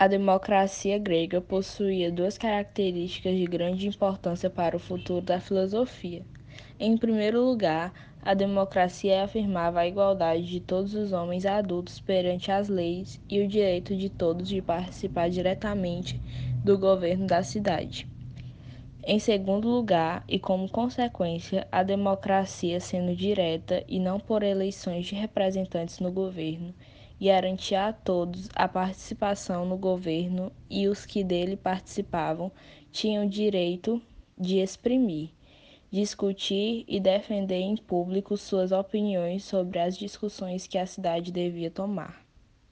A democracia grega possuía duas características de grande importância para o futuro da filosofia. Em primeiro lugar, a democracia afirmava a igualdade de todos os homens adultos perante as leis e o direito de todos de participar diretamente do governo da cidade. Em segundo lugar, e como consequência, a democracia sendo direta e não por eleições de representantes no governo, garantia a todos a participação no governo e os que dele participavam tinham direito de exprimir, discutir e defender em público suas opiniões sobre as discussões que a cidade devia tomar.